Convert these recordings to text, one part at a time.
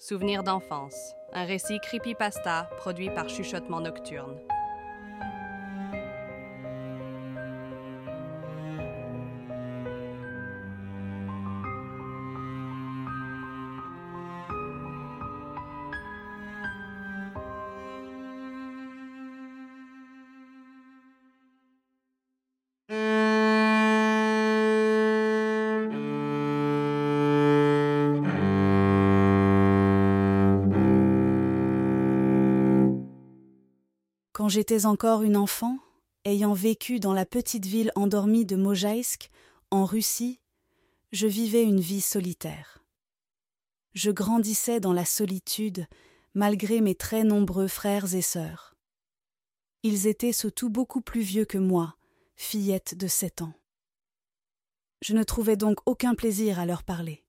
Souvenir d'enfance, un récit creepypasta produit par Chuchotement Nocturne. Quand j'étais encore une enfant, ayant vécu dans la petite ville endormie de Mojaïsk, en Russie, je vivais une vie solitaire. Je grandissais dans la solitude malgré mes très nombreux frères et sœurs. Ils étaient surtout beaucoup plus vieux que moi, fillettes de sept ans. Je ne trouvais donc aucun plaisir à leur parler.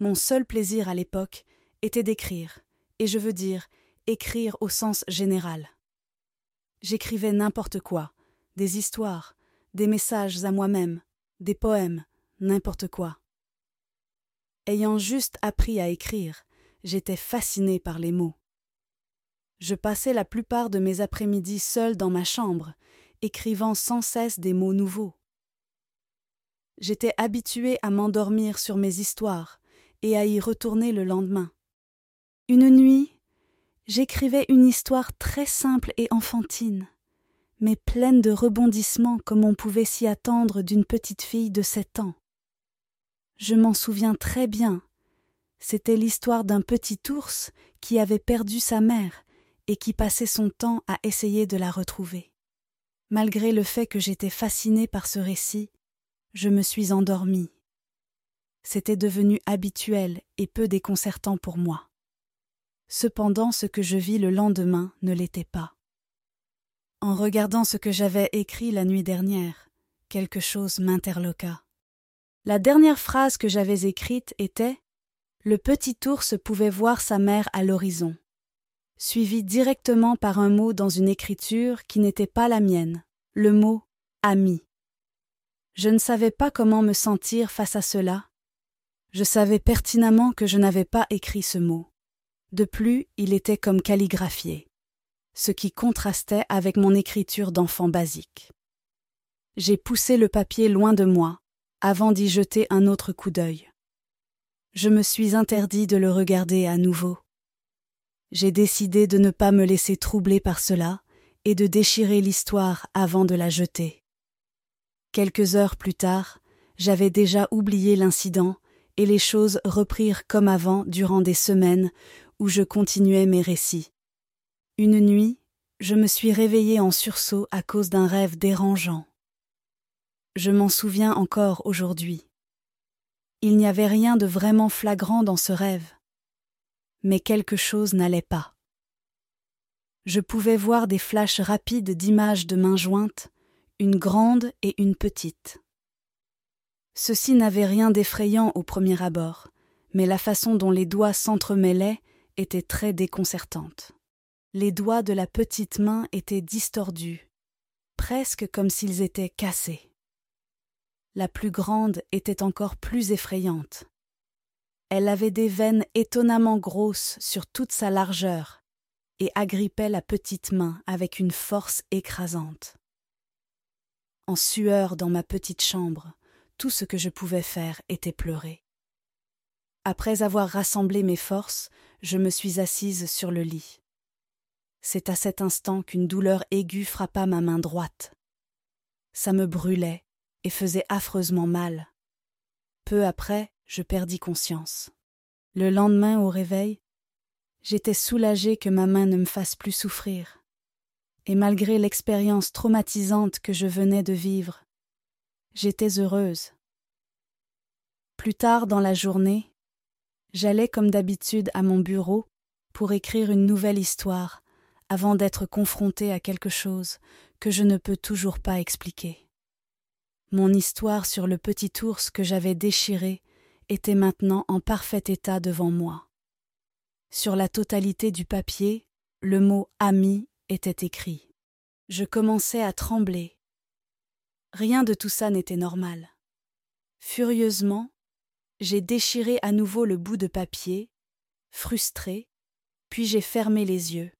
Mon seul plaisir à l'époque était d'écrire, et je veux dire écrire au sens général. J'écrivais n'importe quoi, des histoires, des messages à moi-même, des poèmes, n'importe quoi. Ayant juste appris à écrire, j'étais fascinée par les mots. Je passais la plupart de mes après-midi seule dans ma chambre, écrivant sans cesse des mots nouveaux. J'étais habituée à m'endormir sur mes histoires et à y retourner le lendemain. Une nuit, j'écrivais une histoire très simple et enfantine, mais pleine de rebondissements comme on pouvait s'y attendre d'une petite fille de sept ans. Je m'en souviens très bien. C'était l'histoire d'un petit ours qui avait perdu sa mère et qui passait son temps à essayer de la retrouver. Malgré le fait que j'étais fascinée par ce récit, je me suis endormie. C'était devenu habituel et peu déconcertant pour moi. Cependant, ce que je vis le lendemain ne l'était pas. En regardant ce que j'avais écrit la nuit dernière, quelque chose m'interloqua. La dernière phrase que j'avais écrite était Le petit ours pouvait voir sa mère à l'horizon, suivi directement par un mot dans une écriture qui n'était pas la mienne, le mot ami. Je ne savais pas comment me sentir face à cela. Je savais pertinemment que je n'avais pas écrit ce mot. De plus, il était comme calligraphié, ce qui contrastait avec mon écriture d'enfant basique. J'ai poussé le papier loin de moi, avant d'y jeter un autre coup d'œil. Je me suis interdit de le regarder à nouveau. J'ai décidé de ne pas me laisser troubler par cela et de déchirer l'histoire avant de la jeter. Quelques heures plus tard, j'avais déjà oublié l'incident et les choses reprirent comme avant durant des semaines où je continuais mes récits. Une nuit, je me suis réveillée en sursaut à cause d'un rêve dérangeant. Je m'en souviens encore aujourd'hui. Il n'y avait rien de vraiment flagrant dans ce rêve. Mais quelque chose n'allait pas. Je pouvais voir des flashs rapides d'images de mains jointes, une grande et une petite. Ceci n'avait rien d'effrayant au premier abord, mais la façon dont les doigts s'entremêlaient était très déconcertante. Les doigts de la petite main étaient distordus, presque comme s'ils étaient cassés. La plus grande était encore plus effrayante. Elle avait des veines étonnamment grosses sur toute sa largeur et agrippait la petite main avec une force écrasante. En sueur dans ma petite chambre, tout ce que je pouvais faire était pleurer. Après avoir rassemblé mes forces, je me suis assise sur le lit. C'est à cet instant qu'une douleur aiguë frappa ma main droite. Ça me brûlait et faisait affreusement mal. Peu après, je perdis conscience. Le lendemain au réveil, j'étais soulagée que ma main ne me fasse plus souffrir. Et malgré l'expérience traumatisante que je venais de vivre, j'étais heureuse. Plus tard dans la journée, J'allais comme d'habitude à mon bureau pour écrire une nouvelle histoire avant d'être confronté à quelque chose que je ne peux toujours pas expliquer. Mon histoire sur le petit ours que j'avais déchiré était maintenant en parfait état devant moi. Sur la totalité du papier, le mot ami était écrit. Je commençais à trembler. Rien de tout ça n'était normal. Furieusement, j'ai déchiré à nouveau le bout de papier, frustrée, puis j'ai fermé les yeux.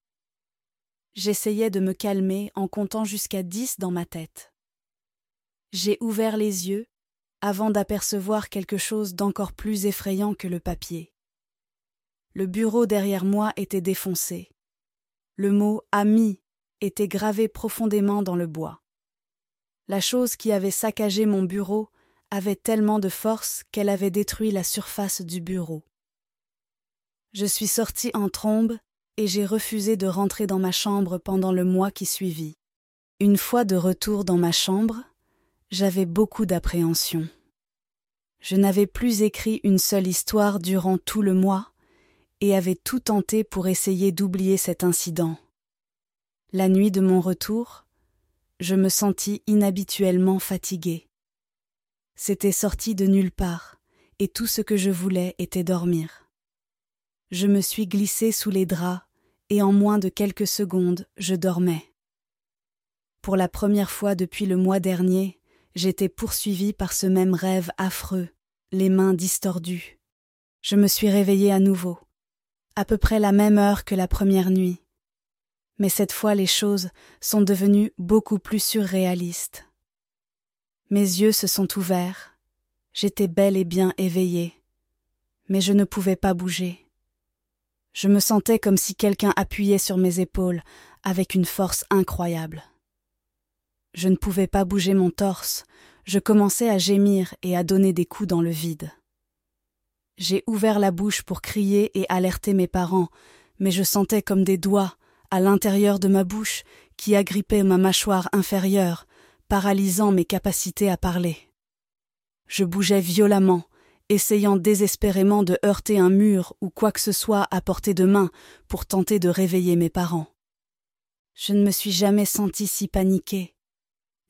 J'essayais de me calmer en comptant jusqu'à dix dans ma tête. J'ai ouvert les yeux avant d'apercevoir quelque chose d'encore plus effrayant que le papier. Le bureau derrière moi était défoncé. Le mot ami était gravé profondément dans le bois. La chose qui avait saccagé mon bureau avait tellement de force qu'elle avait détruit la surface du bureau. Je suis sorti en trombe et j'ai refusé de rentrer dans ma chambre pendant le mois qui suivit. Une fois de retour dans ma chambre, j'avais beaucoup d'appréhension. Je n'avais plus écrit une seule histoire durant tout le mois et avais tout tenté pour essayer d'oublier cet incident. La nuit de mon retour, je me sentis inhabituellement fatigué. C'était sorti de nulle part, et tout ce que je voulais était dormir. Je me suis glissé sous les draps, et en moins de quelques secondes, je dormais. Pour la première fois depuis le mois dernier, j'étais poursuivi par ce même rêve affreux, les mains distordues. Je me suis réveillé à nouveau, à peu près la même heure que la première nuit. Mais cette fois les choses sont devenues beaucoup plus surréalistes. Mes yeux se sont ouverts, j'étais bel et bien éveillé, mais je ne pouvais pas bouger. Je me sentais comme si quelqu'un appuyait sur mes épaules avec une force incroyable. Je ne pouvais pas bouger mon torse, je commençais à gémir et à donner des coups dans le vide. J'ai ouvert la bouche pour crier et alerter mes parents, mais je sentais comme des doigts, à l'intérieur de ma bouche, qui agrippaient ma mâchoire inférieure, paralysant mes capacités à parler. Je bougeais violemment, essayant désespérément de heurter un mur ou quoi que ce soit à portée de main pour tenter de réveiller mes parents. Je ne me suis jamais senti si paniqué.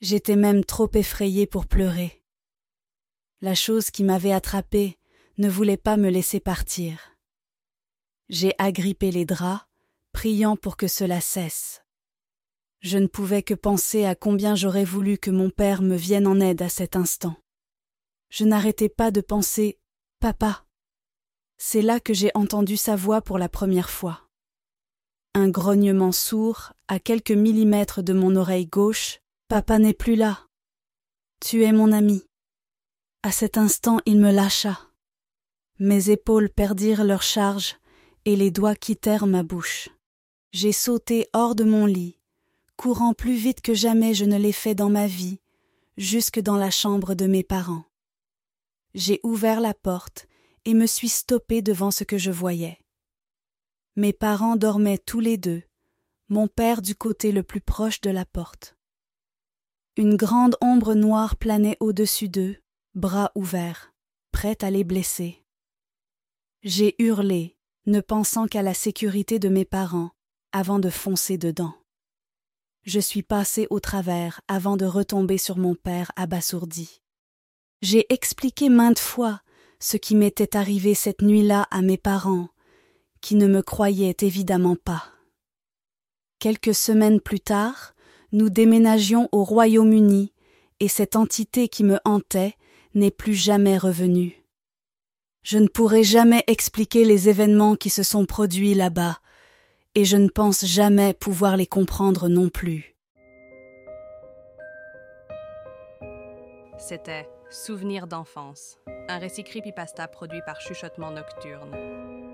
J'étais même trop effrayée pour pleurer. La chose qui m'avait attrapée ne voulait pas me laisser partir. J'ai agrippé les draps, priant pour que cela cesse. Je ne pouvais que penser à combien j'aurais voulu que mon père me vienne en aide à cet instant. Je n'arrêtais pas de penser Papa. C'est là que j'ai entendu sa voix pour la première fois. Un grognement sourd, à quelques millimètres de mon oreille gauche, Papa n'est plus là. Tu es mon ami. À cet instant il me lâcha. Mes épaules perdirent leur charge et les doigts quittèrent ma bouche. J'ai sauté hors de mon lit, courant plus vite que jamais je ne l'ai fait dans ma vie, jusque dans la chambre de mes parents. J'ai ouvert la porte et me suis stoppé devant ce que je voyais. Mes parents dormaient tous les deux, mon père du côté le plus proche de la porte. Une grande ombre noire planait au-dessus d'eux, bras ouverts, prête à les blesser. J'ai hurlé, ne pensant qu'à la sécurité de mes parents, avant de foncer dedans. Je suis passé au travers avant de retomber sur mon père abasourdi. J'ai expliqué maintes fois ce qui m'était arrivé cette nuit-là à mes parents, qui ne me croyaient évidemment pas. Quelques semaines plus tard, nous déménagions au Royaume-Uni, et cette entité qui me hantait n'est plus jamais revenue. Je ne pourrai jamais expliquer les événements qui se sont produits là-bas, et je ne pense jamais pouvoir les comprendre non plus. C'était Souvenirs d'enfance, un récit creepypasta produit par Chuchotement Nocturne.